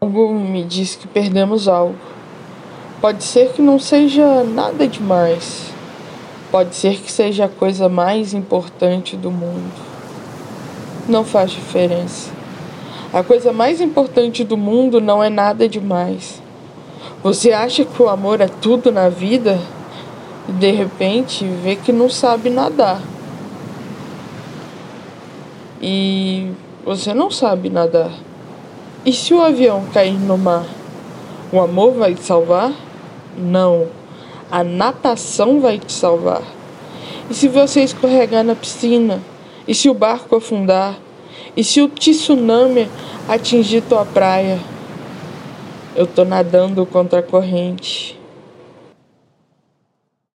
Algo me diz que perdemos algo. Pode ser que não seja nada demais. Pode ser que seja a coisa mais importante do mundo. Não faz diferença. A coisa mais importante do mundo não é nada demais. Você acha que o amor é tudo na vida? E de repente vê que não sabe nadar. E você não sabe nadar. E se o avião cair no mar, o amor vai te salvar? Não. A natação vai te salvar. E se você escorregar na piscina? E se o barco afundar? E se o tsunami atingir tua praia? Eu tô nadando contra a corrente.